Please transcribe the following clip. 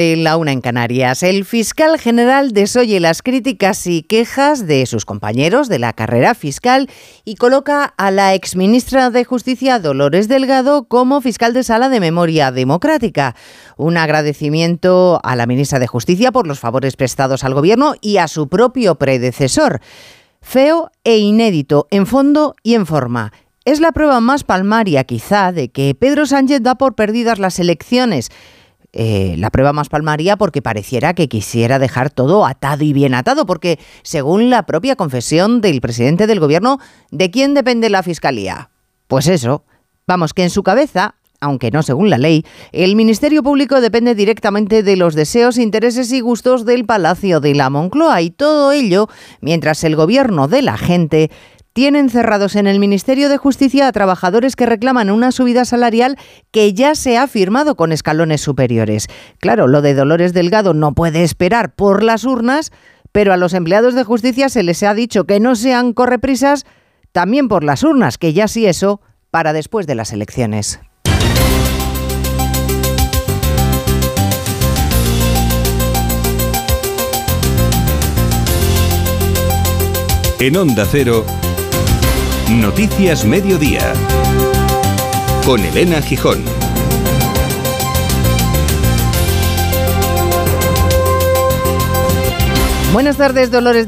La una en Canarias. El fiscal general desoye las críticas y quejas de sus compañeros de la carrera fiscal y coloca a la exministra de Justicia, Dolores Delgado, como fiscal de sala de memoria democrática. Un agradecimiento a la ministra de Justicia por los favores prestados al gobierno y a su propio predecesor. Feo e inédito en fondo y en forma. Es la prueba más palmaria, quizá, de que Pedro Sánchez da por perdidas las elecciones eh, la prueba más palmaría porque pareciera que quisiera dejar todo atado y bien atado, porque según la propia confesión del presidente del gobierno, ¿de quién depende la fiscalía? Pues eso, vamos, que en su cabeza aunque no según la ley, el Ministerio Público depende directamente de los deseos, intereses y gustos del Palacio de la Moncloa y todo ello mientras el gobierno de la gente tienen cerrados en el Ministerio de Justicia a trabajadores que reclaman una subida salarial que ya se ha firmado con escalones superiores. Claro, lo de Dolores Delgado no puede esperar por las urnas, pero a los empleados de justicia se les ha dicho que no sean correprisas también por las urnas, que ya sí eso para después de las elecciones. En Onda Cero. Noticias Mediodía. Con Elena Gijón. Buenas tardes, Dolores.